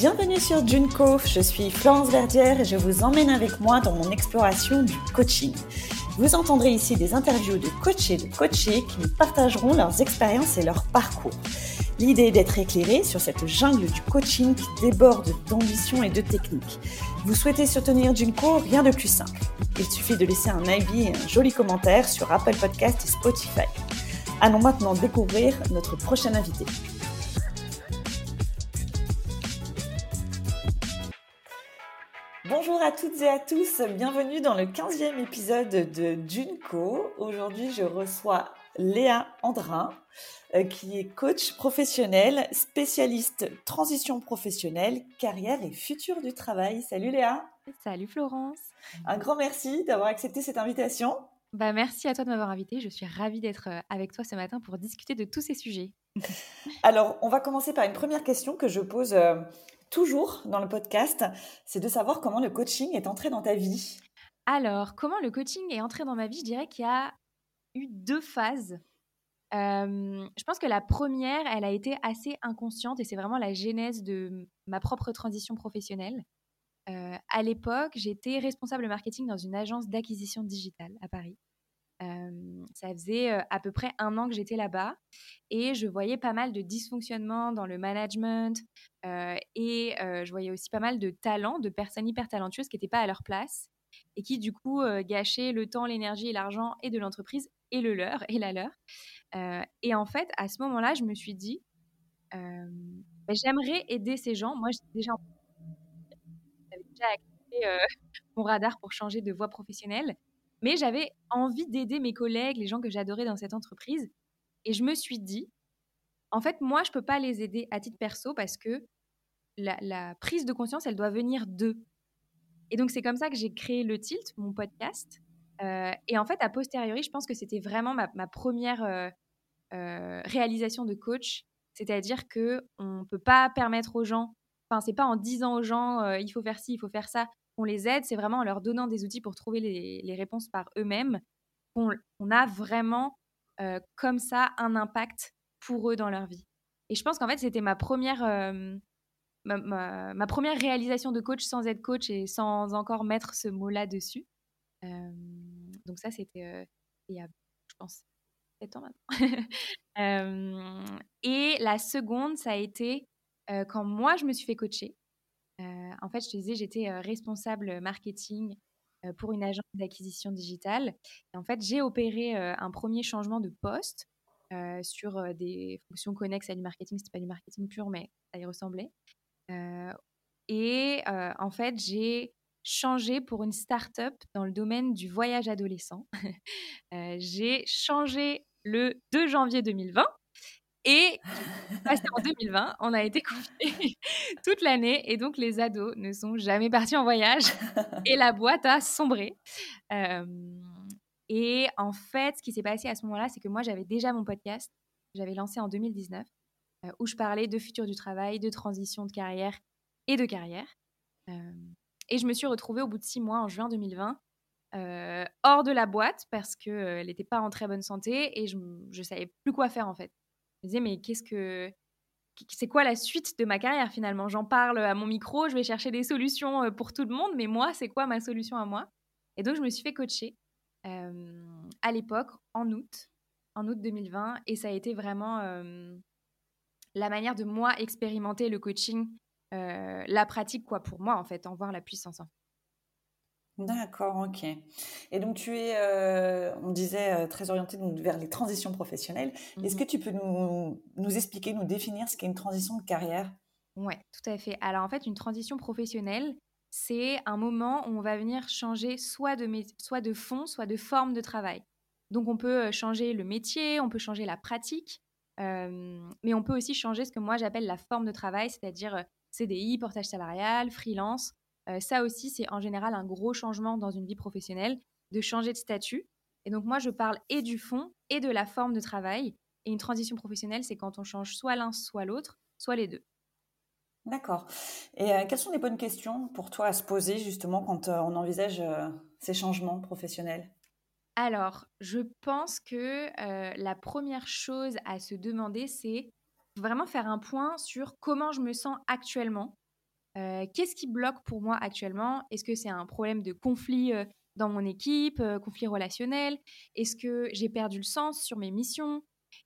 Bienvenue sur Junco, je suis Florence Verdière et je vous emmène avec moi dans mon exploration du coaching. Vous entendrez ici des interviews de coachés de coachés qui nous partageront leurs expériences et leurs parcours. L'idée est d'être éclairé sur cette jungle du coaching qui déborde d'ambition et de technique. Vous souhaitez soutenir Junko Rien de plus simple. Il suffit de laisser un avis et un joli commentaire sur Apple Podcast et Spotify. Allons maintenant découvrir notre prochain invité. Bonjour à toutes et à tous, bienvenue dans le 15e épisode de Junko. Aujourd'hui, je reçois Léa Andrin, euh, qui est coach professionnel, spécialiste transition professionnelle, carrière et futur du travail. Salut Léa. Salut Florence. Un grand merci d'avoir accepté cette invitation. Bah, merci à toi de m'avoir invité. Je suis ravie d'être euh, avec toi ce matin pour discuter de tous ces sujets. Alors, on va commencer par une première question que je pose euh, toujours dans le podcast. C'est de savoir comment le coaching est entré dans ta vie. Alors, comment le coaching est entré dans ma vie Je dirais qu'il y a eu deux phases. je pense que la première, elle a été assez inconsciente et c'est vraiment la genèse de ma propre transition professionnelle. à l'époque, j'étais responsable marketing dans une agence d'acquisition digitale à Paris. Ça faisait à peu près un an que j'étais là-bas et je voyais pas mal de dysfonctionnements dans le management et je voyais aussi pas mal de talents, de personnes hyper talentueuses qui n'étaient pas à leur place et qui du coup gâchaient le temps, l'énergie et l'argent et de l'entreprise et le leur et la leur. Et en fait, à ce moment-là, je me suis dit, bah, j'aimerais aider ces gens. Moi, j'étais déjà, déjà activé mon radar pour changer de voie professionnelle, mais j'avais envie d'aider mes collègues, les gens que j'adorais dans cette entreprise. Et je me suis dit, en fait, moi, je peux pas les aider à titre perso parce que la, la prise de conscience, elle doit venir d'eux. Et donc, c'est comme ça que j'ai créé le Tilt, mon podcast, euh, et en fait, a posteriori, je pense que c'était vraiment ma, première euh, euh, réalisation de coach. C'est-à-dire que on peut pas permettre aux gens, enfin, c'est pas en disant aux gens il faut faire ci, il faut faire ça, qu'on les aide, c'est vraiment en leur donnant des outils pour trouver les, réponses par eux-mêmes qu'on on a vraiment comme ça un impact pour eux dans leur vie. Et je pense qu'en fait, c'était ma première, ma, ma, première réalisation de coach sans être coach et sans encore mettre ce mot-là dessus donc ça, c'était il y a, je pense, 7 ans maintenant. et la seconde, ça a été quand moi, je me suis fait coacher. En fait, je te disais, j'étais responsable marketing pour une agence d'acquisition digitale. En fait, j'ai opéré un premier changement de poste sur des fonctions connexes à du marketing. C'était pas du marketing pur, mais ça y ressemblait. et en fait, j'ai changé pour une start-up dans le domaine du voyage adolescent. Euh, j'ai changé le 2 janvier 2020 et en 2020, on a été confinés toute l'année et donc les ados ne sont jamais partis en voyage et la boîte a sombré. et en fait, ce qui s'est passé à ce moment-là, c'est que moi j'avais déjà mon podcast, j'avais lancé en 2019, euh, où je parlais de futur du travail, de transition de carrière et de carrière. Et je me suis retrouvée au bout de six mois, en juin 2020, euh, hors de la boîte parce qu'elle n'était pas en très bonne santé et je ne savais plus quoi faire en fait. Me disais, mais qu'est-ce que. C'est quoi la suite de ma carrière finalement? J'en parle à mon micro, je vais chercher des solutions euh, pour tout le monde, mais moi, c'est quoi ma solution à moi? Et donc, je me suis fait coacher à l'époque, en août, en août 2020, et ça a été vraiment la manière de moi expérimenter le coaching la pratique quoi pour moi en fait, en voir la puissance. D'accord, ok. Et donc tu es, euh, on disait, euh, très orienté vers les transitions professionnelles. Est-ce mmh que tu peux nous, nous, expliquer, nous définir ce qu'est une transition de carrière? Oui, tout à fait. Alors en fait, une transition professionnelle, c'est un moment où on va venir changer soit de, soit de fond, soit de forme de travail. Donc on peut changer le métier, on peut changer la pratique, mais on peut aussi changer ce que moi j'appelle la forme de travail, c'est-à-dire CDI, portage salarial, freelance. Euh, ça aussi, c'est en général un gros changement dans une vie professionnelle, de changer de statut. Et donc moi, je parle et du fond et de la forme de travail. Et une transition professionnelle, c'est quand on change soit l'un, soit l'autre, soit les deux. D'accord. Et euh, quelles sont les bonnes questions pour toi à se poser justement quand euh, on envisage ces changements professionnels? Alors, je pense que la première chose à se demander, c'est vraiment faire un point sur comment je me sens actuellement qu'est-ce qui bloque pour moi actuellement? Est-ce que c'est un problème de conflit dans mon équipe, conflit relationnel? Est-ce que j'ai perdu le sens sur mes missions?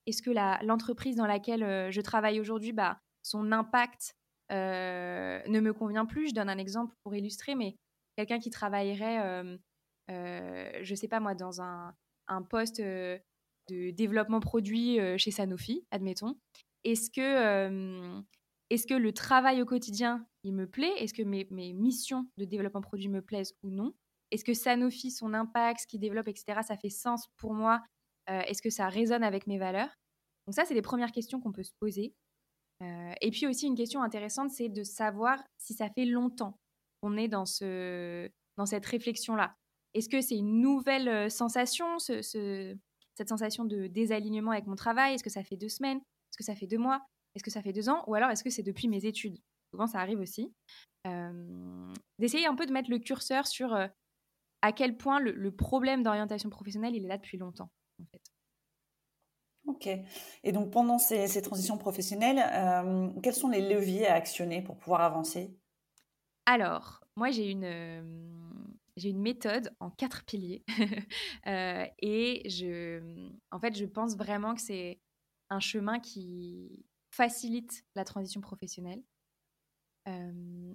Est-ce que l'entreprise dans laquelle je travaille aujourd'hui, bah, son impact ne me convient plus? Je donne un exemple pour illustrer, mais quelqu'un qui travaillerait, je ne sais pas moi, dans un, un poste de développement produit chez Sanofi, admettons. Est-ce que, est-ce que le travail au quotidien, il me plaît? Est-ce que mes, mes, missions de développement produit me plaisent ou non? Est-ce que Sanofi, son impact, ce qu'il développe, etc., ça fait sens pour moi? Est-ce que ça résonne avec mes valeurs? Donc ça, c'est les premières questions qu'on peut se poser. et puis aussi, une question intéressante, c'est de savoir si ça fait longtemps qu'on est dans, ce, dans cette réflexion-là. Est-ce que c'est une nouvelle sensation, ce, cette sensation de désalignement avec mon travail? Est-ce que ça fait deux semaines? Est-ce que ça fait deux mois? Est-ce que ça fait deux ans Ou alors est-ce que c'est depuis mes études? Souvent, ça arrive aussi. D'essayer un peu de mettre le curseur sur à quel point le, problème d'orientation professionnelle, il est là depuis longtemps, en fait. Ok. Et donc, pendant ces, ces transitions professionnelles, quels sont les leviers à actionner pour pouvoir avancer? Alors, moi, j'ai une, j'ai une méthode en quatre piliers. Euh, et je, en fait, je pense vraiment que c'est un chemin qui facilite la transition professionnelle. Euh,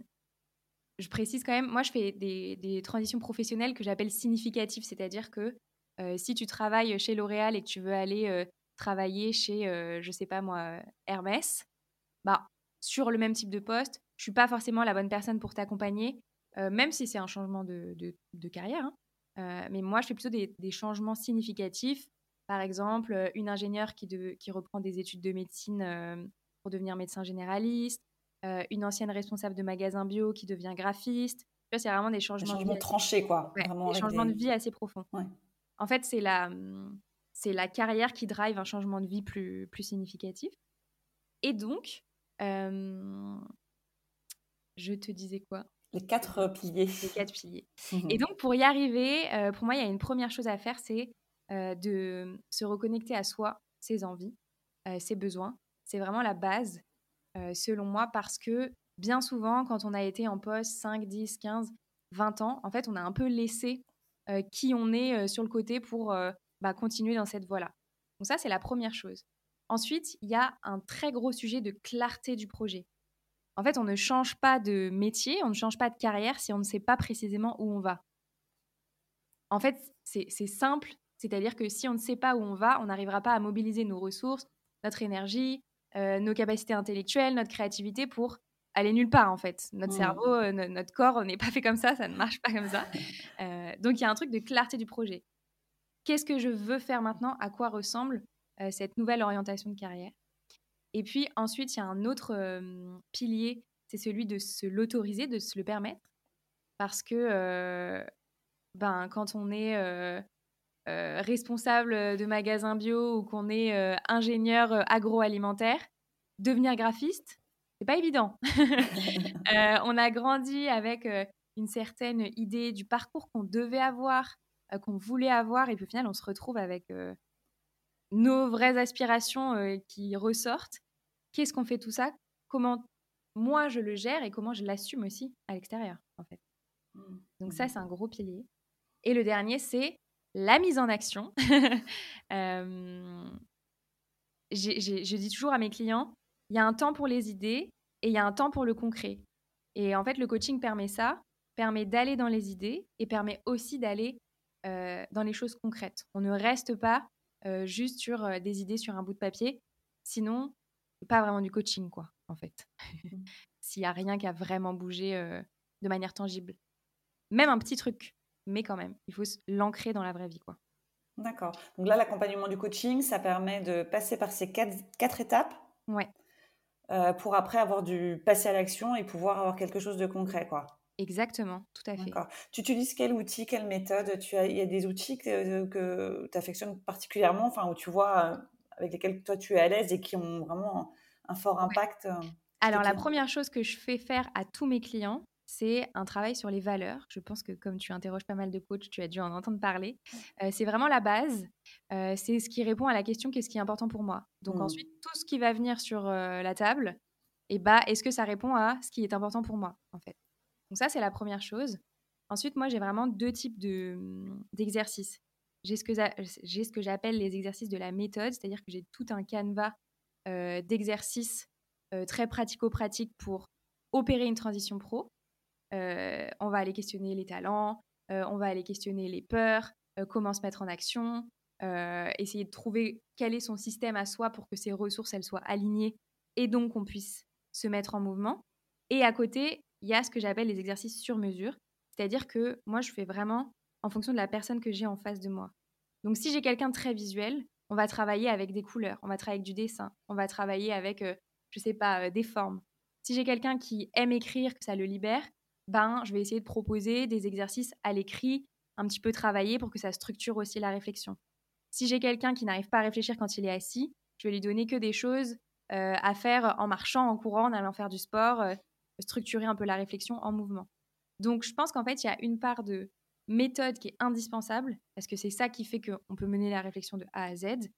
je précise quand même, moi, je fais des, transitions professionnelles que j'appelle significatives, c'est-à-dire que euh, si tu travailles chez L'Oréal et que tu veux aller travailler chez, je sais pas moi, Hermès, bah, sur le même type de poste, je suis pas forcément la bonne personne pour t'accompagner euh, même si c'est un changement de, carrière. Hein. Euh, mais moi, je fais plutôt des, changements significatifs. Par exemple, euh, une ingénieure qui, de, qui reprend des études de médecine pour devenir médecin généraliste, une ancienne responsable de magasin bio qui devient graphiste. C'est vraiment des changements, des changements tranchés, quoi. des changements de vie assez profonds. En fait, c'est la, c'est la carrière qui drive un changement de vie plus, plus significatif. Et donc, je te disais quoi? Les quatre piliers. Les quatre piliers. Et donc, pour y arriver, euh, pour moi, il y a une première chose à faire, c'est euh, de se reconnecter à soi, ses envies, euh, ses besoins. C'est vraiment la base, selon moi, parce que bien souvent, quand on a été en poste 5, 10, 15, 20 ans, en fait, on a un peu laissé qui on est sur le côté pour bah, continuer dans cette voie-là. Donc ça, c'est la première chose. Ensuite, il y a un très gros sujet de clarté du projet. En fait, on ne change pas de métier, on ne change pas de carrière si on ne sait pas précisément où on va. En fait, c'est simple, c'est-à-dire que si on ne sait pas où on va, on n'arrivera pas à mobiliser nos ressources, notre énergie, euh, nos capacités intellectuelles, notre créativité pour aller nulle part en fait. Notre mmh. cerveau, euh, notre corps n'est pas fait comme ça, ça ne marche pas comme ça. Euh, donc il y a un truc de clarté du projet. Qu'est-ce que je veux faire maintenant? À quoi ressemble cette nouvelle orientation de carrière? Et puis ensuite, il y a un autre pilier, c'est celui de se l'autoriser, de se le permettre. Parce que ben, quand on est responsable de magasin bio ou qu'on est ingénieur agroalimentaire, devenir graphiste, c'est pas évident. on a grandi avec une certaine idée du parcours qu'on devait avoir, qu'on voulait avoir, et puis au final, on se retrouve avec nos vraies aspirations euh, qui ressortent. Qu'est-ce qu'on fait tout ça? Comment moi je le gère et comment je l'assume aussi à l'extérieur, en fait. Mmh. Donc ça, mmh. c'est un gros pilier. Et le dernier, c'est la mise en action. euh, je dis toujours à mes clients, il y a un temps pour les idées et il y a un temps pour le concret. Et en fait, le coaching permet ça, permet d'aller dans les idées et permet aussi d'aller euh, dans les choses concrètes. On ne reste pas euh, juste sur des idées sur un bout de papier. Sinon, c'est pas vraiment du coaching, quoi, en fait. S'il y a rien qui a vraiment bougé de manière tangible. Même un petit truc, mais quand même, il faut l'ancrer dans la vraie vie, quoi. D'accord. Donc là, l'accompagnement du coaching, ça permet de passer par ces quatre, quatre étapes. Ouais. pour après avoir du passer à l'action et pouvoir avoir quelque chose de concret, quoi. Exactement, tout à fait. Tu utilises quel outil, quelle méthode? Tu as, Il y a des outils que, tu affectionnes particulièrement, enfin, où tu vois euh, avec lesquels toi tu es à l'aise et qui ont vraiment un fort impact euh, Alors, la première chose que je fais faire à tous mes clients, c'est un travail sur les valeurs. Je pense que comme tu interroges pas mal de coachs, tu as dû en entendre parler. Euh, c'est vraiment la base. c'est ce qui répond à la question qu'est-ce qui est important pour moi? Donc mmh. ensuite, tout ce qui va venir sur la table, et bah, est-ce que ça répond à ce qui est important pour moi, en fait? Donc ça, c'est la première chose. Ensuite, moi, j'ai vraiment deux types mmh, d'exercices. j'ai ce que j'ai ce que j'appelle les exercices de la méthode, c'est-à-dire que j'ai tout un canevas d'exercices très pratico-pratiques pour opérer une transition pro. On va aller questionner les talents, on va aller questionner les peurs, comment se mettre en action, essayer de trouver quel est son système à soi pour que ses ressources elles soient alignées et donc qu'on puisse se mettre en mouvement. Et à côté, il y a ce que j'appelle les exercices sur mesure, c'est-à-dire que moi je fais vraiment en fonction de la personne que j'ai en face de moi. Donc si j'ai quelqu'un très visuel, on va travailler avec des couleurs, on va travailler avec du dessin, on va travailler avec, je je sais pas, des formes. Si j'ai quelqu'un qui aime écrire, que ça le libère, ben je vais essayer de proposer des exercices à l'écrit, un petit peu travailler pour que ça structure aussi la réflexion. Si j'ai quelqu'un qui n'arrive pas à réfléchir quand il est assis, je vais lui donner que des choses euh, à faire en marchant, en courant, en allant faire du sport, euh, structurer un peu la réflexion en mouvement. Donc je pense qu'en fait, il y a une part de méthode qui est indispensable, parce que c'est ça qui fait qu'on peut mener la réflexion de A à Z.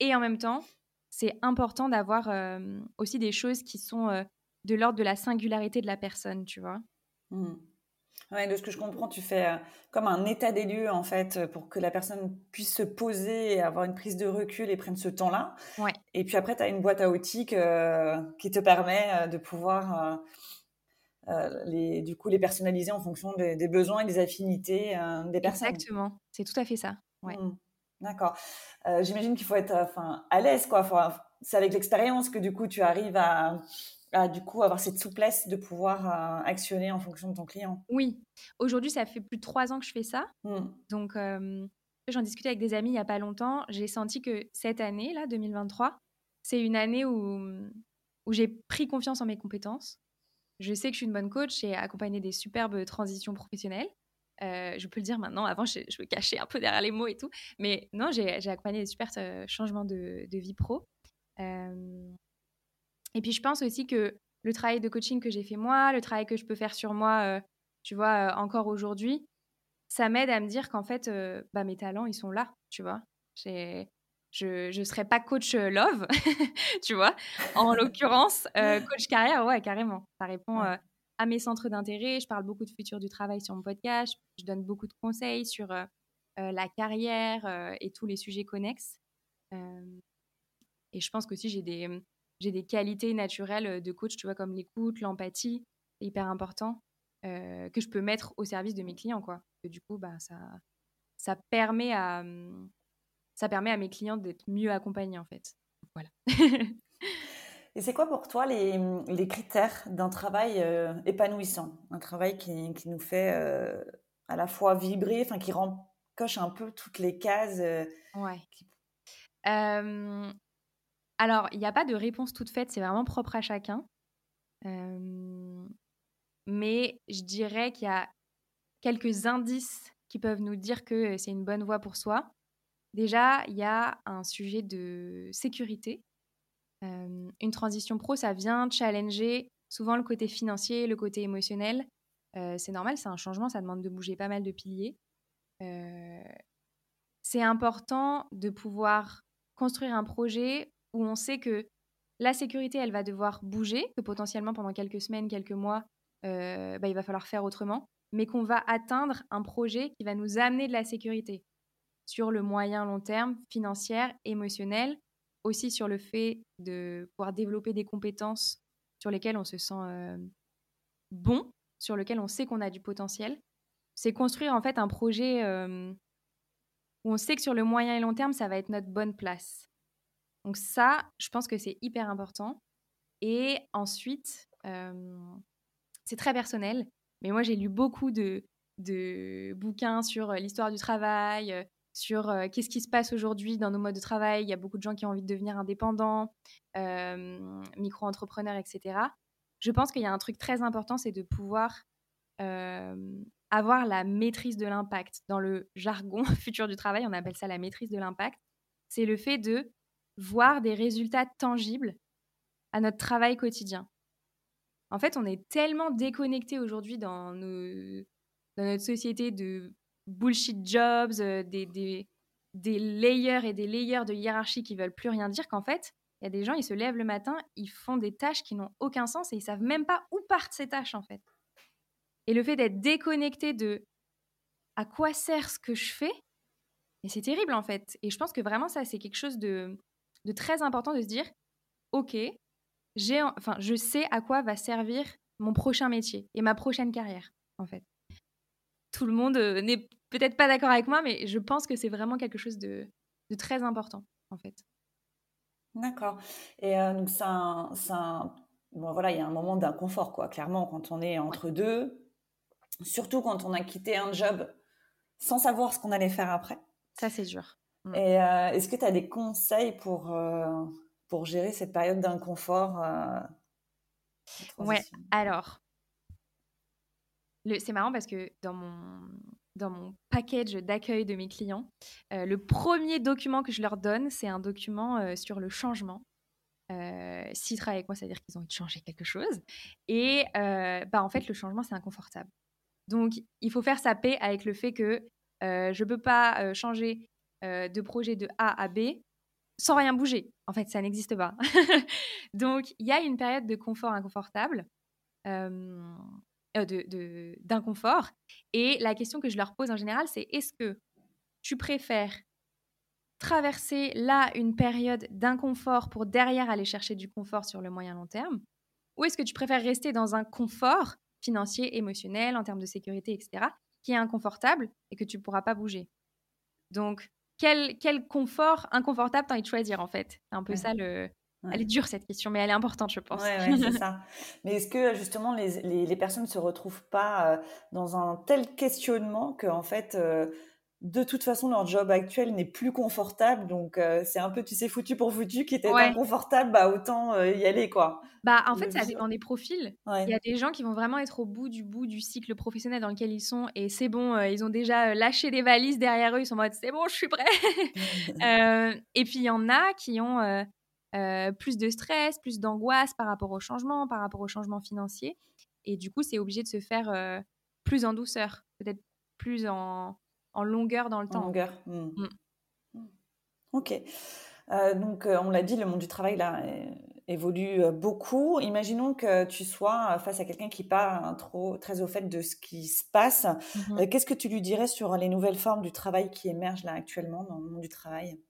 Et en même temps, c'est important d'avoir euh, aussi des choses qui sont de l'ordre de la singularité de la personne, tu vois. Mmh de ce que je comprends, tu fais euh, comme un état des lieux en fait euh, pour que la personne puisse se poser et avoir une prise de recul et prenne ce temps-là. Ouais. Et puis après, tu as une boîte à outils qui te permet de pouvoir les, du coup les personnaliser en fonction des, besoins et des affinités des personnes. Exactement, c'est tout à fait ça. Ouais. Mmh. D'accord. J'imagine qu'il faut être enfin, à l'aise quoi. C'est avec l'expérience que du coup tu arrives à du coup avoir cette souplesse de pouvoir euh, actionner en fonction de ton client. Oui, aujourd'hui ça fait plus de trois ans que je fais ça. Mmh. Donc j'en discutais avec des amis il n'y a pas longtemps. J'ai senti que cette année, là, 2023, c'est une année où, où j'ai pris confiance en mes compétences. Je sais que je suis une bonne coach, j'ai accompagné des superbes transitions professionnelles. Euh, je peux le dire maintenant, avant je, je, me cachais un peu derrière les mots et tout. Mais non, j'ai accompagné des super euh, changements de, de, vie pro. Et puis, je pense aussi que le travail de coaching que j'ai fait moi, le travail que je peux faire sur moi, euh, tu vois, euh, encore aujourd'hui, ça m'aide à me dire qu'en fait, euh, bah, mes talents, ils sont là, tu vois. Je ne serais pas coach love, tu vois. En l'occurrence, coach carrière, ouais, carrément. Ça répond à mes centres d'intérêt. Je parle beaucoup de futur du travail sur mon podcast. Je donne beaucoup de conseils sur la carrière et tous les sujets connexes. et je pense qu'aussi, j'ai des, j'ai des qualités naturelles de coach, tu vois, comme l'écoute, l'empathie, c'est hyper important, que je peux mettre au service de mes clients, quoi. Et du coup, bah, ça, ça, permet à, mmh, ça permet à mes clients d'être mieux accompagnés, en fait. Voilà. Et c'est quoi pour toi les, les critères d'un travail épanouissant? Un travail qui, qui nous fait à la fois vibrer, enfin qui rend, coche un peu toutes les cases. ouais. Alors, il n'y a pas de réponse toute faite, c'est vraiment propre à chacun. mais je dirais qu'il y a quelques indices qui peuvent nous dire que c'est une bonne voie pour soi. Déjà, il y a un sujet de sécurité. une transition pro, ça vient challenger souvent le côté financier, le côté émotionnel. c'est normal, c'est un changement, ça demande de bouger pas mal de piliers. c'est important de pouvoir construire un projet où on sait que la sécurité, elle va devoir bouger, que potentiellement pendant quelques semaines, quelques mois, euh, bah, il va falloir faire autrement, mais qu'on va atteindre un projet qui va nous amener de la sécurité sur le moyen long terme, financière, émotionnelle, aussi sur le fait de pouvoir développer des compétences sur lesquelles on se sent euh, bon, sur lesquelles on sait qu'on a du potentiel. C'est construire en fait un projet euh, où on sait que sur le moyen et long terme, ça va être notre bonne place. Donc ça, je pense que c'est hyper important. Et ensuite, c'est très personnel, mais moi j'ai lu beaucoup de, bouquins sur l'histoire du travail, sur qu'est-ce qui se passe aujourd'hui dans nos modes de travail. Il y a beaucoup de gens qui ont envie de devenir indépendants, micro-entrepreneurs, etc. Je pense qu'il y a un truc très important, c'est de pouvoir avoir la maîtrise de l'impact. Dans le jargon futur du travail, on appelle ça la maîtrise de l'impact. C'est le fait de voir des résultats tangibles à notre travail quotidien. En fait, on est tellement déconnecté aujourd'hui dans, notre société de bullshit jobs, euh, des, des, layers et des layers de hiérarchie qui veulent plus rien dire qu'en fait, Il y a des gens, ils se lèvent le matin, ils font des tâches qui n'ont aucun sens et ils savent même pas où partent ces tâches en fait. Et le fait d'être déconnecté de à quoi sert ce que je fais, c'est terrible en fait. Et je pense que vraiment ça, c'est quelque chose de, de très important de se dire, ok, j'ai, enfin, je sais à quoi va servir mon prochain métier et ma prochaine carrière en fait. Tout le monde euh, n'est peut-être pas d'accord avec moi, mais je pense que c'est vraiment quelque chose de, de très important en fait. D'accord. Et euh, donc, c'est un, bon, voilà, il y a un moment d'inconfort, quoi. Clairement, quand on est entre deux, surtout quand on a quitté un job sans savoir ce qu'on allait faire après. Ça, c'est dur. Mm. Et euh, est-ce que tu as des conseils pour, euh, pour gérer cette période d'inconfort Ouais, alors, c'est marrant parce que dans mon, dans mon package d'accueil de mes clients, euh, le premier document que je leur donne, c'est un document euh, sur le changement. Euh, S'ils travaillent avec moi, ça veut dire qu'ils ont envie de changer quelque chose. Et bah, en fait, le changement, c'est inconfortable. Donc, il faut faire sa paix avec le fait que je ne peux pas changer de projet de A à B sans rien bouger. En fait, ça n'existe pas. Donc, il y a une période de confort inconfortable. Euh, d'inconfort. et la question que je leur pose en général, c'est est-ce que tu préfères traverser là une période d'inconfort pour derrière aller chercher du confort sur le moyen long terme Ou est-ce que tu préfères rester dans un confort financier, émotionnel, en termes de sécurité, etc., qui est inconfortable et que tu ne pourras pas bouger? Donc, quel, quel confort inconfortable t'as envie de choisir en fait? C'est un peu ça le, elle est dure cette question, mais elle est importante, je pense. Oui, c'est ça. Mais est-ce que justement les, les, personnes ne se retrouvent pas euh, dans un tel questionnement que en fait, euh, de toute façon, leur job actuel n'est plus confortable, donc euh, c'est un peu, tu sais, foutu pour foutu, qui était inconfortable, bah autant y aller, quoi. Bah en fait, ça dépend des profils. Il y a des gens qui vont vraiment être au bout du bout du cycle professionnel dans lequel ils sont, et c'est bon, ils ont déjà lâché des valises derrière eux, ils sont en mode c'est bon, je suis prêt. et puis il y en a qui ont euh, plus de stress, plus d'angoisse par rapport au changement, par rapport au changement financier. Et du coup, c'est obligé de se faire euh, plus en douceur, peut-être plus en, longueur dans le temps. En longueur. Hmm. Hmm. Hmm. Ok. Euh, donc, on l'a dit, le monde du travail là évolue beaucoup. Imaginons que tu sois face à quelqu'un qui pas trop très au fait de ce qui se passe. Mhm. Qu'est-ce que tu lui dirais sur les nouvelles formes du travail qui émergent là actuellement dans le monde du travail?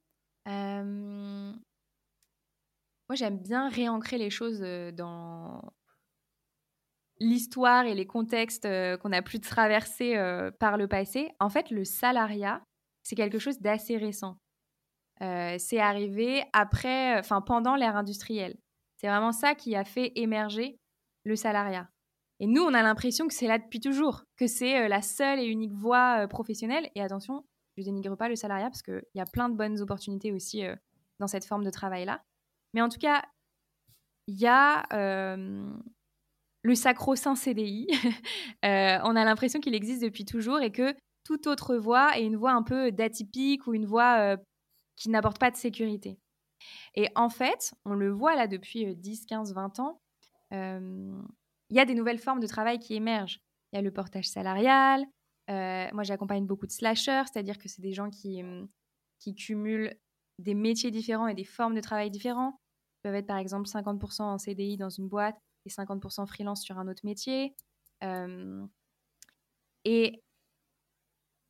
Moi, j'aime bien réancrer les choses dans l'histoire et les contextes qu'on a pu traverser par le passé. En fait, le salariat, c'est quelque chose d'assez récent. c'est arrivé après, enfin pendant l'ère industrielle. C'est vraiment ça qui a fait émerger le salariat. Et nous, on a l'impression que c'est là depuis toujours, que c'est la seule et unique voie professionnelle. Et attention, je dénigre pas le salariat parce qu'il y a plein de bonnes opportunités aussi dans cette forme de travail-là. Mais en tout cas, il y a euh, le sacro-saint CDI. Euh, on a l'impression qu'il existe depuis toujours et que toute autre voie est une voie un peu d'atypique ou une voie euh, qui n'apporte pas de sécurité. Et en fait, on le voit là depuis 10, 15, 20 ans, il y a des nouvelles formes de travail qui émergent. Il y a le portage salarial. moi, j'accompagne beaucoup de slashers, c'est-à-dire que c'est des gens qui, qui cumulent des métiers différents et des formes de travail différents peuvent être par exemple 50% en CDI dans une boîte et 50% freelance sur un autre métier. Euh, et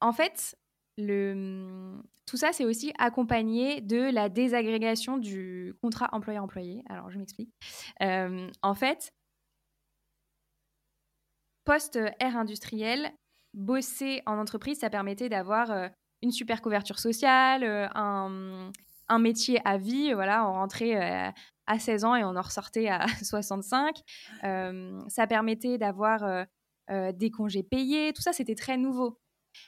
en fait, le, tout ça, c'est aussi accompagné de la désagrégation du contrat employeur-employé. Alors, je m'explique. Euh, en fait, post-ère industrielle, bosser en entreprise, ça permettait d'avoir euh, une super couverture sociale, un, un métier à vie. Voilà, on rentrait à 16 ans et on en ressortait à 65. Euh, ça permettait d'avoir euh, des congés payés. Tout ça, c'était très nouveau.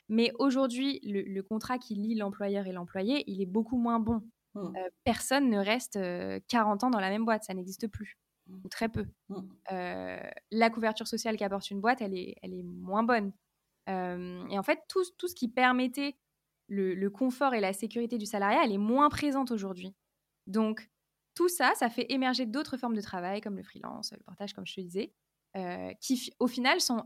Mais aujourd'hui, le, contrat qui lie l'employeur et l'employé, il est beaucoup moins bon. Mmh. personne ne reste 40 ans dans la même boîte, ça n'existe plus, mmh. ou très peu. Mmh. la couverture sociale qu'apporte une boîte, elle est, elle est moins bonne. et en fait, tout, tout ce qui permettait le, confort et la sécurité du salariat, elle est moins présente aujourd'hui. Donc, tout ça, ça fait émerger d'autres formes de travail, comme le freelance, le portage, comme je te disais, euh, qui, au final, sont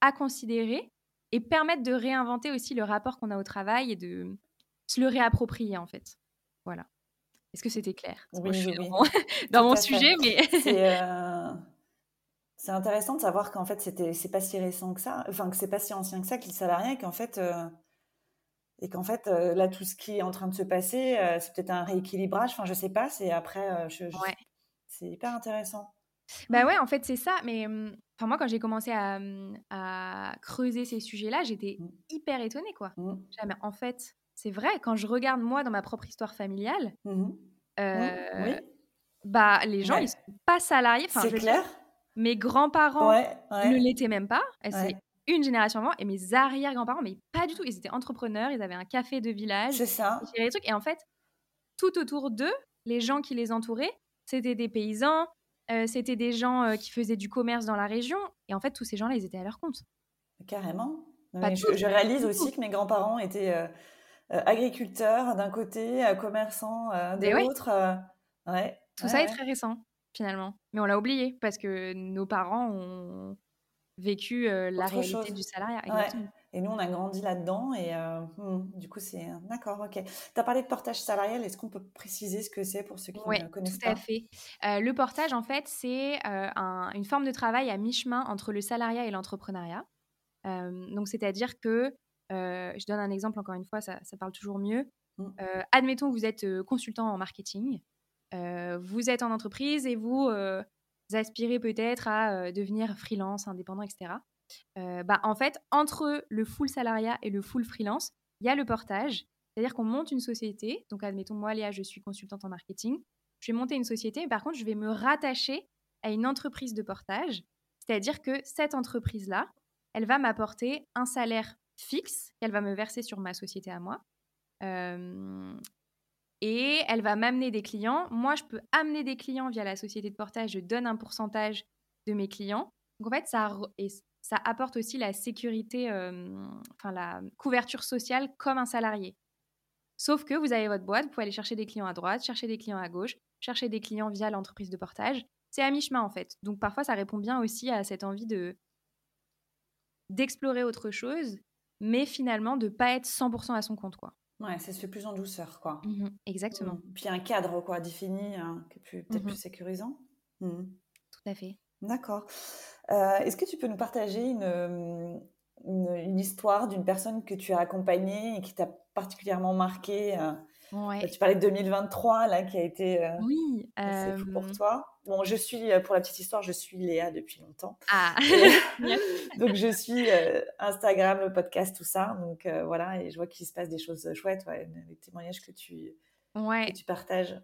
à considérer et permettent de réinventer aussi le rapport qu'on a au travail et de se le réapproprier, en fait. Voilà. Est-ce que c'était clair? Oui, je suis oui. dans mon, sujet, mais c'est intéressant de savoir qu'en fait c'était c'est pas si récent que ça, enfin que c'est pas si ancien que ça que le salariat, et qu'en fait et qu'en fait là tout ce qui est en train de se passer, c'est peut-être un rééquilibrage. Enfin, je sais pas. C'est après, je, ouais. c'est hyper intéressant. Bah ouais, en fait, c'est ça. Mais mmh, enfin, moi, quand j'ai commencé à, mmh, à, creuser ces sujets-là, j'étais mmh. hyper étonnée, quoi. Mais en fait, c'est vrai, quand je regarde moi dans ma propre histoire familiale, euh, bah les gens, ils sont pas salariés. Enfin, c'est clair. mes grands-parents ne l'étaient même pas. C'est une génération avant. Et mes arrière-grands-parents, mais pas du tout. Ils étaient entrepreneurs, ils avaient un café de village. C'est ça. trucs. Et en fait, tout autour d'eux, les gens qui les entouraient, c'était des paysans, euh, c'était des gens euh, qui faisaient du commerce dans la région. Et en fait, tous ces gens-là, ils étaient à leur compte. Carrément. je, réalise aussi que mes grands-parents étaient euh, agriculteurs d'un côté, commerçants de l'autre. Ouais. Tout ça est très récent, finalement. Mais on l'a oublié parce que nos parents ont vécu la réalité du salariat. Et nous, on a grandi là-dedans. Et euh, hmm, du coup, c'est euh, d'accord, ok. Tu as parlé de portage salarial. Est-ce qu'on peut préciser ce que c'est pour ceux qui ne connaissent pas tout à fait. Euh, le portage, en fait, c'est une forme de travail à mi-chemin entre le salariat et l'entrepreneuriat. donc, c'est-à-dire que, je donne un exemple encore une fois, ça, parle toujours mieux. Mmh. admettons que vous êtes consultant en marketing. vous êtes en entreprise et vous aspirez peut-être à devenir freelance, indépendant, etc. Euh, bah, en fait, entre le full salariat et le full freelance, il y a le portage. C'est-à-dire qu'on monte une société. Donc, admettons, moi, Léa, je suis consultante en marketing. Je vais monter une société, mais par contre, je vais me rattacher à une entreprise de portage. C'est-à-dire que cette entreprise-là, elle va m'apporter un salaire fixe qu'elle va me verser sur ma société à moi. Euh, et elle va m'amener des clients. Moi, je peux amener des clients via la société de portage. Je donne un pourcentage de mes clients. Donc, en fait, ça, ça apporte aussi la sécurité, enfin la couverture sociale comme un salarié. Sauf que vous avez votre boîte, vous pouvez aller chercher des clients à droite, chercher des clients à gauche, chercher des clients via l'entreprise de portage. C'est à mi-chemin en fait. Donc parfois ça répond bien aussi à cette envie de d'explorer autre chose, mais finalement de pas être 100% à son compte quoi. Ouais, ça se fait plus en douceur quoi. Mmh exactement. Mmh. Puis un cadre quoi défini, hein, qui est peut-être mmh plus sécurisant. Tout à fait. D'accord. Euh, est-ce que tu peux nous partager une, une, histoire d'une personne que tu as accompagnée et qui t'a particulièrement marqué euh, ouais. Tu parlais de 2023, là, qui a été euh, oui, fou pour toi. Bon, je suis, pour la petite histoire, je suis Léa depuis longtemps. Ah Donc, je suis Instagram, le podcast, tout ça. Donc, voilà, et je vois qu'il se passe des choses chouettes, ouais, les témoignages que tu, que tu partages.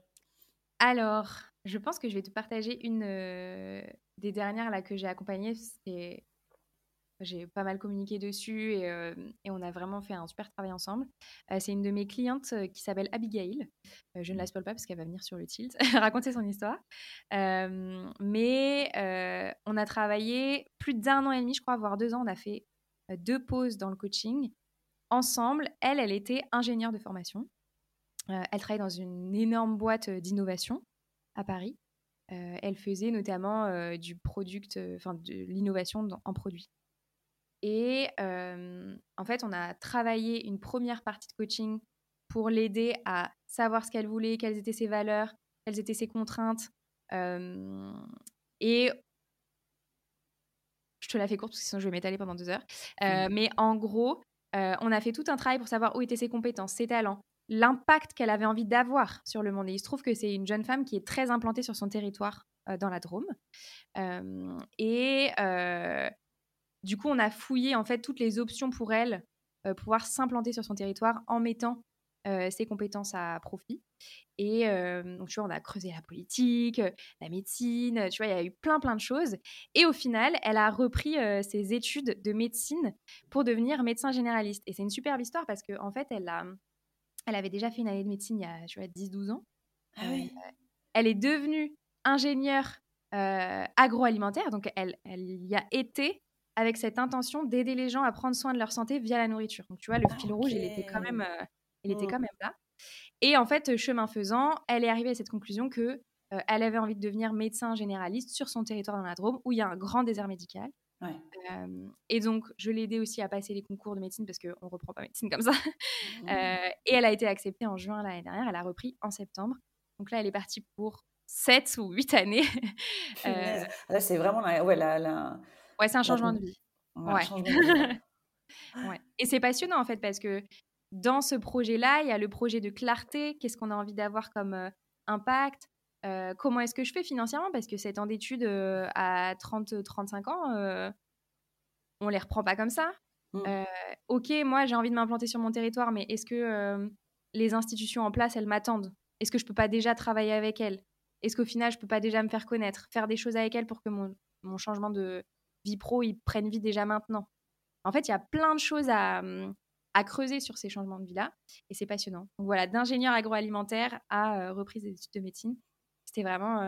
Alors, je pense que je vais te partager une, des dernières là que j'ai accompagnées, c'est j'ai pas mal communiqué dessus et, euh, et, on a vraiment fait un super travail ensemble. Euh, c'est une de mes clientes qui s'appelle Abigail. je ne la spoil pas parce qu'elle va venir sur le tilt raconter son histoire. mais on a travaillé plus d'un an et demi, je crois, voire deux ans. On a fait deux pauses dans le coaching ensemble. Elle, elle était ingénieure de formation. elle travaille dans une énorme boîte d'innovation à Paris. Elle faisait notamment du product, enfin de l'innovation en produit. Et en fait, on a travaillé une première partie de coaching pour l'aider à savoir ce qu'elle voulait, quelles étaient ses valeurs, quelles étaient ses contraintes. et je te la fais courte parce que sinon je vais m'étaler pendant deux heures. Mmh. Mais en gros, on a fait tout un travail pour savoir où étaient ses compétences, ses talents, l'impact qu'elle avait envie d'avoir sur le monde. Et il se trouve que c'est une jeune femme qui est très implantée sur son territoire euh, dans la Drôme. Euh, et euh, du coup, on a fouillé en fait toutes les options pour elle pouvoir s'implanter sur son territoire en mettant ses compétences à profit. Et donc, tu vois, on a creusé la politique, la médecine, tu vois, il y a eu plein, plein de choses. Et au final, elle a repris ses études de médecine pour devenir médecin généraliste. Et c'est une superbe histoire parce qu'en en fait, elle a, elle avait déjà fait une année de médecine il y a 10-12 ans. Ah euh, elle est devenue ingénieure euh, agroalimentaire, donc elle, elle y a été avec cette intention d'aider les gens à prendre soin de leur santé via la nourriture. Donc tu vois, le fil rouge, il était quand même, euh, il était quand mmh. même là. Et en fait, chemin faisant, elle est arrivée à cette conclusion que elle avait envie de devenir médecin généraliste sur son territoire dans la Drôme, où il y a un grand désert médical et donc, je l'ai aidé aussi à passer les concours de médecine parce qu'on ne reprend pas médecine comme ça. Mmh. et elle a été acceptée en juin l'année dernière. Elle a repris en septembre. Donc là, elle est partie pour 7 ou 8 années. Euh, là, c'est vraiment la, ouais, la, ouais, c'est un changement de vie. Ouais. ouais. Et c'est passionnant en fait parce que dans ce projet-là, il y a le projet de clarté. Qu'est-ce qu'on a envie d'avoir comme euh, impact? Euh, Comment est-ce que je fais financièrement? Parce que 7 ans d'études à 30-35 ans, on les reprend pas comme ça. Mmh. ok, moi j'ai envie de m'implanter sur mon territoire, mais est-ce que les institutions en place, elles m'attendent? Est-ce que je peux pas déjà travailler avec elles? Est-ce qu'au final, je peux pas déjà me faire connaître, faire des choses avec elles pour que mon, mon changement de vie pro, il prenne vie déjà maintenant En fait, il y a plein de choses à, à creuser sur ces changements de vie-là, et c'est passionnant. Donc voilà, d'ingénieur agroalimentaire à reprise des études de médecine, c'était vraiment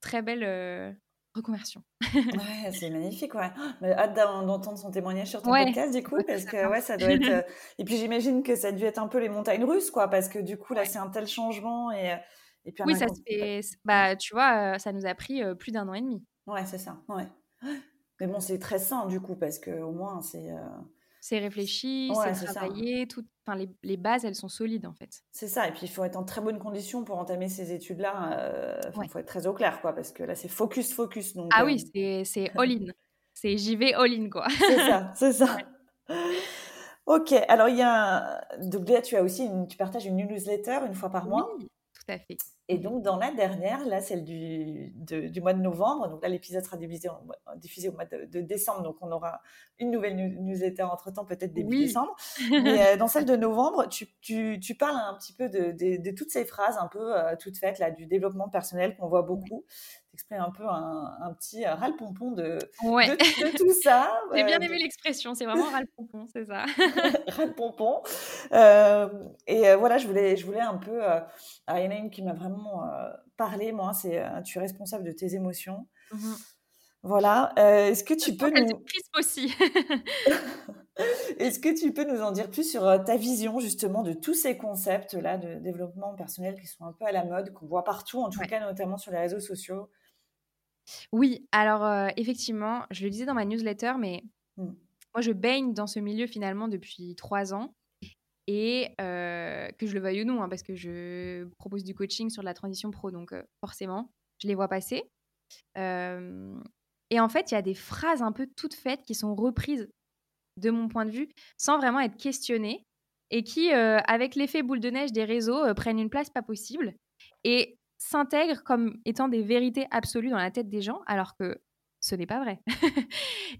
très belle reconversion. ouais, c'est magnifique, ouais. Mais hâte d'entendre son témoignage sur ton podcast, du coup, parce que ouais, ça doit être. Euh, et puis j'imagine que ça a dû être un peu les montagnes russes, quoi, parce que du coup, là, c'est un tel changement et. Euh, et puis oui, ça se fait. Bah, tu vois, euh, ça nous a pris plus d'un an et demi. Ouais, c'est ça. Ouais. Mais bon, c'est très sain, du coup, parce que au moins, c'est c'est réfléchi, c'est travaillé, tout, enfin, les, les, bases, elles sont solides en fait. C'est ça, et puis il faut être en très bonne condition pour entamer ces études-là. Euh, il faut être très au clair, quoi, parce que là, c'est focus, focus. Donc, ah oui, euh, c'est all-in. c'est j'y vais all-in, quoi. c'est ça, c'est ça. Ok, alors il y a. Donc là, tu as aussi une... tu partages une newsletter une fois par mois. Oui, tout à fait. Et donc, dans la dernière, là, celle du, du mois de novembre, donc là, l'épisode sera diffusé, diffusé au mois de, décembre, donc on aura une nouvelle newsletter entre-temps, peut-être début décembre. Mais euh, dans celle de novembre, tu, tu, tu, parles un petit peu de, de, toutes ces phrases un peu euh, toutes faites, là, du développement personnel qu'on voit beaucoup exprime un peu un, petit euh, râle-pompon de, de, tout ça. J'ai bien aimé l'expression, c'est vraiment râle-pompon, c'est ça. râle-pompon. Euh, et euh, voilà, je voulais, je voulais un peu. il y en a une qui m'a vraiment parlé, moi, c'est tu es responsable de tes émotions. Mmh voilà. Est-ce que tu peux nous. aussi. Est-ce que tu peux nous en dire plus sur ta vision justement de tous ces concepts-là de développement personnel qui sont un peu à la mode, qu'on voit partout, en tout cas notamment sur les réseaux sociaux? Oui, alors effectivement, je le disais dans ma newsletter, mais mmh. moi je baigne dans ce milieu finalement depuis trois ans et que je le veuille ou non, hein, parce que je propose du coaching sur la transition pro, donc forcément, je les vois passer. et en fait, il y a des phrases un peu toutes faites qui sont reprises de mon point de vue sans vraiment être questionnées et qui, avec l'effet boule de neige des réseaux, prennent une place pas possible. Et s'intègrent comme étant des vérités absolues dans la tête des gens, alors que ce n'est pas vrai.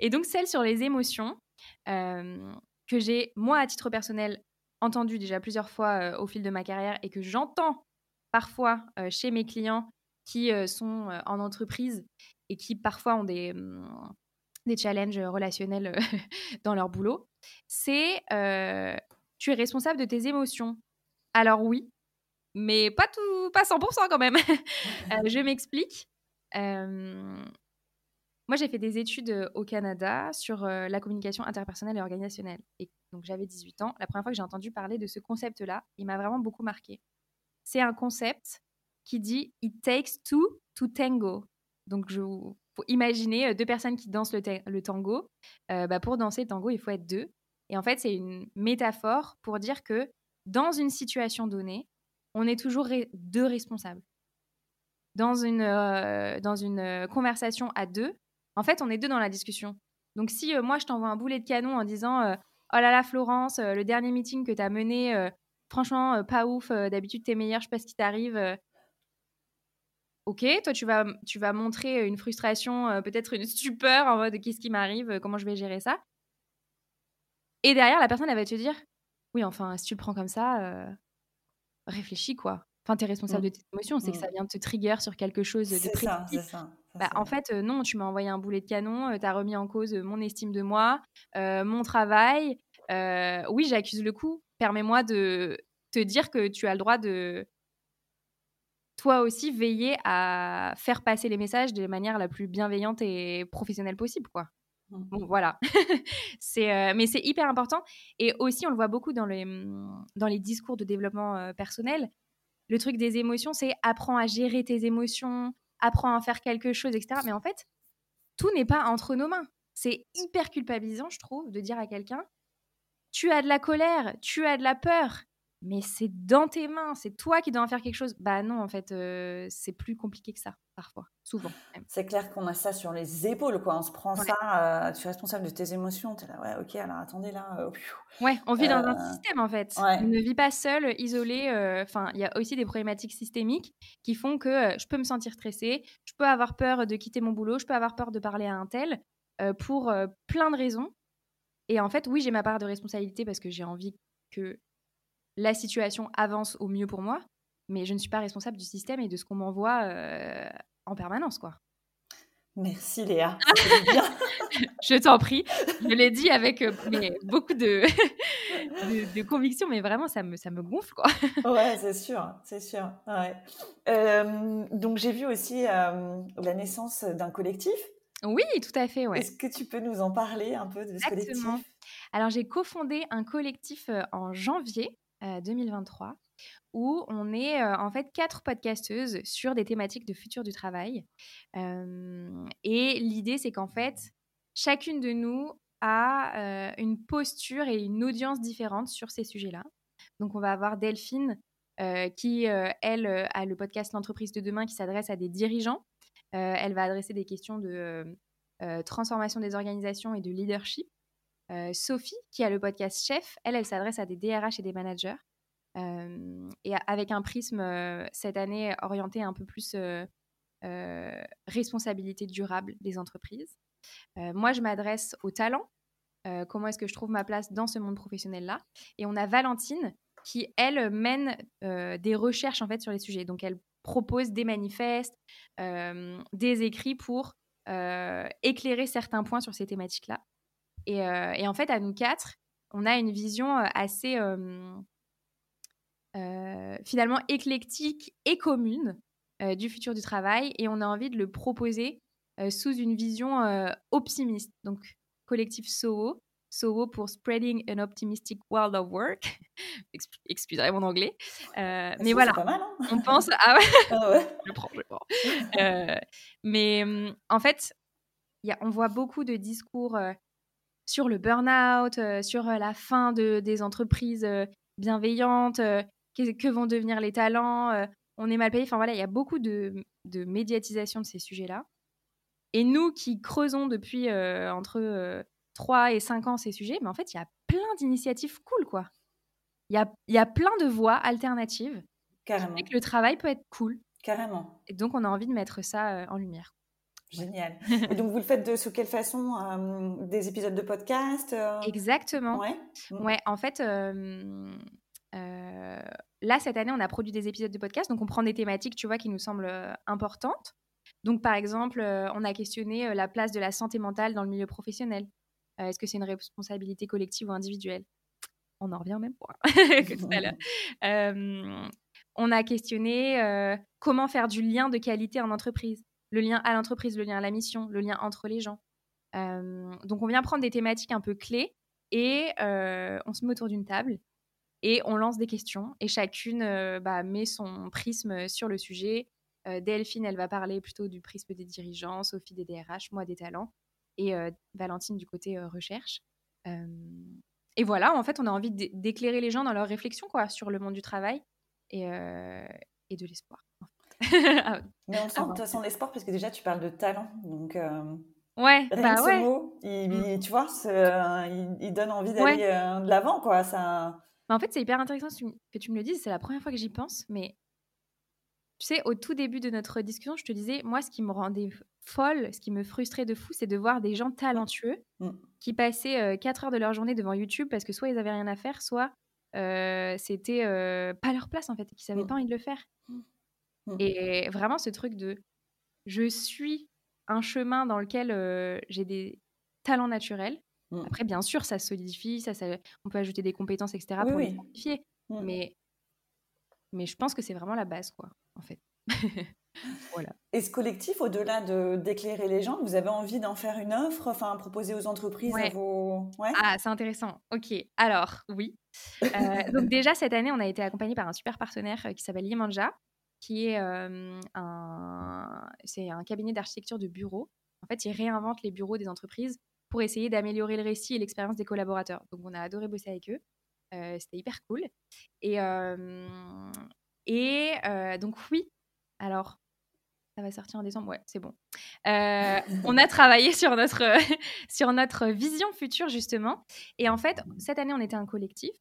et donc celle sur les émotions, euh, que j'ai, moi, à titre personnel, entendu déjà plusieurs fois euh, au fil de ma carrière et que j'entends parfois euh, chez mes clients qui sont en entreprise et qui parfois ont des, hum, des challenges relationnels dans leur boulot, c'est tu es responsable de tes émotions. Alors oui, mais pas tout, pas 100% quand même. Euh, je m'explique. moi, j'ai fait des études au Canada sur la communication interpersonnelle et organisationnelle. Et donc, j'avais 18 ans. La première fois que j'ai entendu parler de ce concept-là, il m'a vraiment beaucoup marqué. C'est un concept qui dit It takes two to tango. Donc, je imaginer deux personnes qui dansent le, tango. bah, pour danser le tango, il faut être deux. Et en fait, c'est une métaphore pour dire que dans une situation donnée, on est toujours deux responsables. Dans une, euh, dans une euh, conversation à deux, en fait, on est deux dans la discussion. Donc, si euh, moi, je t'envoie un boulet de canon en disant Oh là là, Florence, le dernier meeting que tu as mené, franchement, pas ouf, d'habitude, t'es meilleure, je sais pas ce qui t'arrive. Ok, toi, tu vas, tu vas montrer une frustration, peut-être une stupeur en mode Qu'est-ce qui m'arrive Comment je vais gérer ça? Et derrière, la personne, elle va te dire Oui, enfin, si tu le prends comme ça, réfléchis quoi. Enfin, tu es responsable mmh. de tes émotions, c'est que ça mmh. vient te trigger sur quelque chose de précis. Ça, bah, en fait, non, tu m'as envoyé un boulet de canon, tu as remis en cause mon estime de moi, mon travail. oui, j'accuse le coup. Permets-moi de te dire que tu as le droit de, toi aussi, veiller à faire passer les messages de manière la plus bienveillante et professionnelle possible, quoi. Mmh. Bon, voilà. c'est, euh, mais c'est hyper important. Et aussi, on le voit beaucoup dans les, mmh, dans les discours de développement euh, personnel. Le truc des émotions, c'est apprends à gérer tes émotions, apprends à faire quelque chose, etc. Mais en fait, tout n'est pas entre nos mains. C'est hyper culpabilisant, je trouve, de dire à quelqu'un Tu as de la colère, tu as de la peur. Mais c'est dans tes mains, c'est toi qui dois en faire quelque chose. Bah non, en fait, euh, c'est plus compliqué que ça, parfois, souvent. C'est clair qu'on a ça sur les épaules, quoi. On se prend ça, euh, tu es responsable de tes émotions, tu es là, ouais, ok, alors attendez là. Euh, ouais, on vit dans un système, en fait. On ne vit pas seul, isolé. Enfin, il y a aussi des problématiques systémiques qui font que je peux me sentir stressée, je peux avoir peur de quitter mon boulot, je peux avoir peur de parler à un tel pour plein de raisons. Et en fait, oui, j'ai ma part de responsabilité parce que j'ai envie que la situation avance au mieux pour moi, mais je ne suis pas responsable du système et de ce qu'on m'envoie euh, en permanence, quoi. Merci Léa. je t'en prie. Je l'ai dit avec euh, beaucoup de, de, conviction, mais vraiment, ça me, ça me gonfle. Quoi. ouais, c'est sûr, c'est sûr. Euh, donc, j'ai vu aussi la naissance d'un collectif. Oui, tout à fait. Ouais. Est-ce que tu peux nous en parler un peu de ce collectif? Alors, j'ai cofondé un collectif en janvier 2023 euh, où on est euh, en fait quatre podcasteuses sur des thématiques de futur du travail. et l'idée, c'est qu'en fait, chacune de nous a euh, une posture et une audience différente sur ces sujets-là. Donc, on va avoir Delphine qui, elle, a le podcast L'entreprise de demain qui s'adresse à des dirigeants. elle va adresser des questions de transformation des organisations et de leadership. Sophie, qui a le podcast Chef, elle, elle s'adresse à des DRH et des managers. Et avec un prisme cette année orienté un peu plus responsabilité durable des entreprises. moi, je m'adresse aux talents. comment est-ce que je trouve ma place dans ce monde professionnel-là Et on a Valentine qui, elle, mène des recherches en fait sur les sujets. Donc, elle propose des manifestes, des écrits pour éclairer certains points sur ces thématiques-là. Euh, et, en fait, à nous quatre, on a une vision euh, assez euh, finalement éclectique et commune du futur du travail et on a envie de le proposer sous une vision optimiste. Donc, collectif SOHO, SOHO pour Spreading an Optimistic World of Work. Excusez mon anglais. mais voilà, pas mal, hein on pense. Ah ouais, ah ouais. je prends, je prends. mais en fait, y a, on voit beaucoup de discours sur le burn-out, euh, sur euh, la fin de, des entreprises euh, bienveillantes, que, vont devenir les talents, on est mal payé. Enfin voilà, il y a beaucoup de, médiatisation de ces sujets-là. Et nous qui creusons depuis entre 3 et 5 ans ces sujets, mais en fait, il y a plein d'initiatives cool, quoi. Il y a, y a plein de voies alternatives. Carrément. Que le travail peut être cool. Carrément. Et donc, on a envie de mettre ça en lumière. Génial. Et donc, vous le faites de sous quelle façon euh, Des épisodes de podcast euh? Exactement. Ouais. Ouais, en fait, euh, là, cette année, on a produit des épisodes de podcast. Donc, on prend des thématiques, tu vois, qui nous semblent importantes. Donc, par exemple, on a questionné la place de la santé mentale dans le milieu professionnel. Est-ce que c'est une responsabilité collective ou individuelle? On en revient au même point que tout à l'heure. on a questionné comment faire du lien de qualité en entreprise le lien à l'entreprise, le lien à la mission, le lien entre les gens. Euh, donc on vient prendre des thématiques un peu clés et euh, on se met autour d'une table et on lance des questions et chacune euh, bah, met son prisme sur le sujet. Delphine, elle va parler plutôt du prisme des dirigeants, Sophie des DRH, moi des talents et Valentine du côté recherche. et voilà, en fait, on a envie d'éclairer les gens dans leur réflexion quoi, sur le monde du travail et, et de l'espoir. Ah Mais on sent de toute façon l'espoir parce que déjà tu parles de talent. Donc, euh, ouais, bah ce ouais. mot, il, mmh. tu vois, il, donne envie d'aller euh, de l'avant. quoi. Ça... en fait, c'est hyper intéressant que tu me le dises. C'est la première fois que j'y pense. Mais tu sais, au tout début de notre discussion, je te disais, moi, ce qui me rendait folle, ce qui me frustrait de fou, c'est de voir des gens talentueux mmh. qui passaient 4 heures de leur journée devant YouTube parce que soit ils avaient rien à faire, soit c'était pas leur place en fait, et qu'ils n'avaient mmh. pas envie de le faire. Mmh. Et vraiment, ce truc de je suis un chemin dans lequel j'ai des talents naturels. Mmh. Après, bien sûr, ça solidifie, ça, on peut ajouter des compétences, etc. pour les simplifier. Mmh. Mais, mais je pense que c'est vraiment la base, quoi, en fait. voilà. Et ce collectif, au-delà de d'éclairer les gens, vous avez envie d'en faire une offre, enfin proposer aux entreprises à vos... ouais? Ah, c'est intéressant. Ok, alors oui. Euh, donc déjà cette année, on a été accompagné par un super partenaire qui s'appelle Yemanja, qui est un, c'est un cabinet d'architecture de bureaux. En fait, ils réinventent les bureaux des entreprises pour essayer d'améliorer le récit et l'expérience des collaborateurs. Donc, on a adoré bosser avec eux. C'était hyper cool. Et, et donc, oui, alors, ça va sortir en décembre, ouais, c'est bon. on a travaillé sur notre, sur notre vision future, justement. Et en fait, cette année, on était un collectif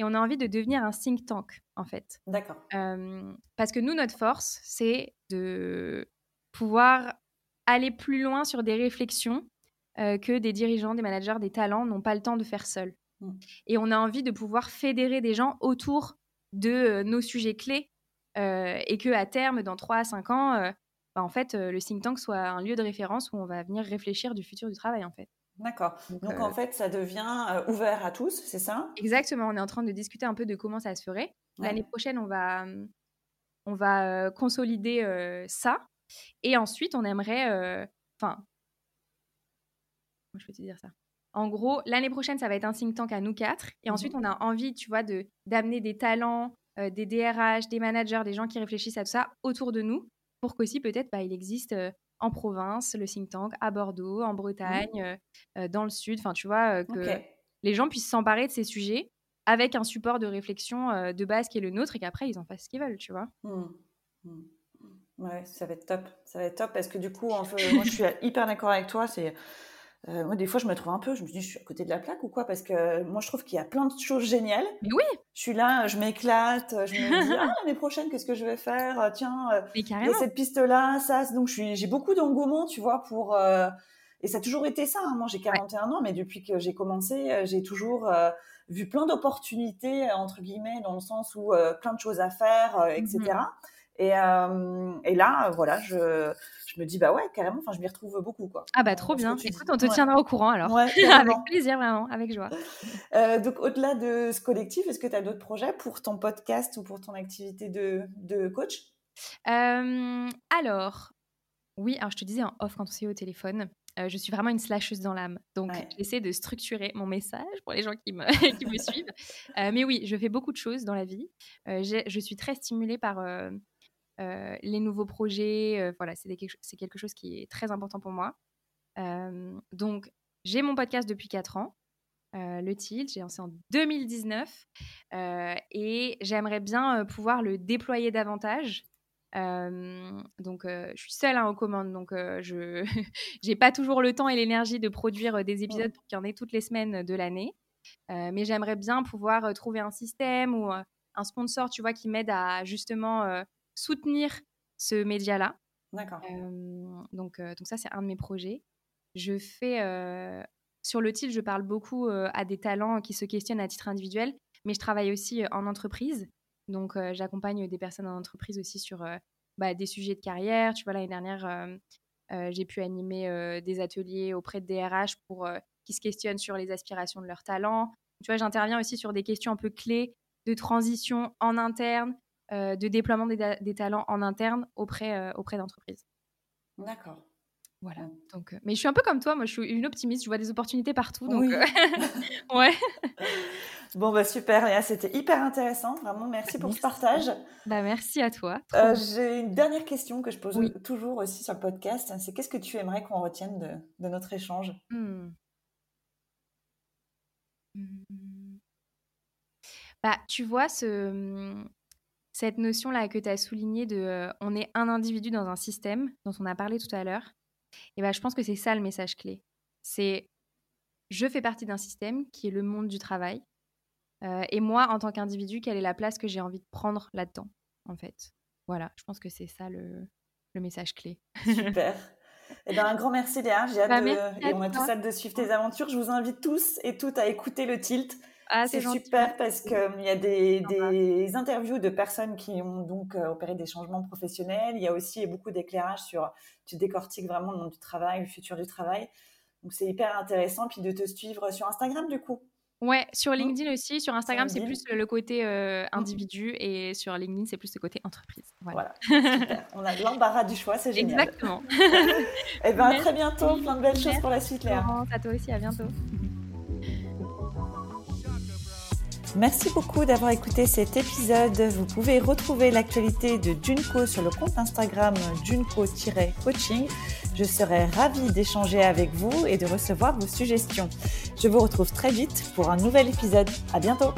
et on a envie de devenir un think tank, en fait. D'accord. parce que nous, notre force, c'est de pouvoir aller plus loin sur des réflexions que des dirigeants, des managers, des talents n'ont pas le temps de faire seuls. Mmh. Et on a envie de pouvoir fédérer des gens autour de nos sujets clés et que à terme, dans 3 à 5 ans, bah, en fait, le think tank soit un lieu de référence où on va venir réfléchir du futur du travail, en fait. D'accord. Donc, en fait, ça devient ouvert à tous, c'est ça? Exactement. On est en train de discuter un peu de comment ça se ferait. L'année prochaine, on va, mmh, on va consolider ça. Et ensuite, on aimerait. Enfin. je peux te dire ça? En gros, l'année prochaine, ça va être un think tank à nous quatre. Et mmh ensuite, on a envie, tu vois, de d'amener des talents, des DRH, des managers, des gens qui réfléchissent à tout ça autour de nous, pour qu'aussi peut-être, bah, il existe en province le think tank, à Bordeaux, en mmh. Bretagne, dans le sud. Enfin, tu vois, que les gens puissent s'emparer de ces sujets avec un support de réflexion de base qui est le nôtre et qu'après, ils en fassent ce qu'ils veulent, tu vois. Mmh. Ouais, ça va être top. Ça va être top parce que du coup, moi, je suis hyper d'accord avec toi. C'est euh, moi, des fois, je me trouve un peu, je me dis, je suis à côté de la plaque ou quoi? Parce que moi, je trouve qu'il y a plein de choses géniales. Mais oui Je suis là, je m'éclate, je me dis, ah, l'année prochaine, qu'est-ce que je vais faire? Euh, Tiens, euh, il y a cette piste-là, ça. Donc, j'ai beaucoup d'engouement, tu vois, pour. Et ça a toujours été ça. Hein. Moi, j'ai 41 ans, mais depuis que j'ai commencé, j'ai toujours vu plein d'opportunités, entre guillemets, dans le sens où plein de choses à faire, etc. Et, euh, et là, voilà, je, je, me dis, bah ouais, carrément, enfin, je m'y retrouve beaucoup. Quoi, ah bah trop bien. Écoute, on te tiendra au courant alors. avec plaisir, vraiment, avec joie. Euh, donc, au-delà de ce collectif, est-ce que tu as d'autres projets pour ton podcast ou pour ton activité de, de coach? Euh, Alors, oui, alors je te disais en off quand on s'est au téléphone, je suis vraiment une slasheuse dans l'âme. Donc, j'essaie de structurer mon message pour les gens qui me, qui me suivent. mais oui, je fais beaucoup de choses dans la vie. je suis très stimulée par les nouveaux projets. Euh, voilà, c'est quelque, chose qui est très important pour moi. Euh, donc, j'ai mon podcast depuis 4 ans. le Tilt. J'ai lancé en 2019 et j'aimerais bien pouvoir le déployer davantage. donc, je suis seule hein, aux commandes, donc je n'ai pas toujours le temps et l'énergie de produire des épisodes pour qu'il y en ait toutes les semaines de l'année. mais j'aimerais bien pouvoir trouver un système ou un sponsor, tu vois, qui m'aide à justement soutenir ce média-là. D'accord. donc, donc ça, c'est un de mes projets. Je fais sur le titre, je parle beaucoup à des talents qui se questionnent à titre individuel, mais je travaille aussi en entreprise. Donc, j'accompagne des personnes en entreprise aussi sur bah, des sujets de carrière. Tu vois, l'année dernière, j'ai pu animer des ateliers auprès de DRH pour qui se questionnent sur les aspirations de leurs talents. Tu vois, j'interviens aussi sur des questions un peu clés de transition en interne, euh, de déploiement des, talents en interne auprès, euh, auprès d'entreprises. D'accord. Voilà. Donc, euh, mais je suis un peu comme toi, moi je suis une optimiste, je vois des opportunités partout. Donc, oui. ouais. Bon, bah super, c'était hyper intéressant. Vraiment, merci pour ce partage. Bah, merci à toi. J'ai une dernière question que je pose toujours aussi sur le podcast. C'est qu'est-ce que tu aimerais qu'on retienne de, notre échange? Hmm. Hmm. Bah, tu vois, ce, cette notion-là que tu as soulignée de euh, on est un individu dans un système, dont on a parlé tout à l'heure, et ben, je pense que c'est ça le message clé. C'est je fais partie d'un système qui est le monde du travail. Euh, et moi, en tant qu'individu, quelle est la place que j'ai envie de prendre là-dedans, en fait? Voilà, je pense que c'est ça le, le, message clé. Super. Eh ben, un grand merci Léa, j'ai hâte bah, de, et on a tous hâte de suivre tes aventures. Je vous invite tous et toutes à écouter le tilt. Ah, c'est super parce qu'il y a des, des, interviews de personnes qui ont donc euh, opéré des changements professionnels. Il y a aussi beaucoup d'éclairage sur, tu décortiques vraiment le monde du travail, le futur du travail. Donc c'est hyper intéressant. Puis de te suivre sur Instagram du coup. Ouais, sur. LinkedIn aussi. Sur Instagram, c'est plus le côté euh, mmh. individu et sur LinkedIn, c'est plus le côté entreprise. Voilà. super. On a l'embarras du choix, c'est génial. Exactement. et eh ben, à très bientôt. Plein de belles choses pour la suite, Léa. À toi aussi, à bientôt. Merci beaucoup d'avoir écouté cet épisode. Vous pouvez retrouver l'actualité de Junko sur le compte Instagram junko-coaching. Je serai ravie d'échanger avec vous et de recevoir vos suggestions. Je vous retrouve très vite pour un nouvel épisode. À bientôt!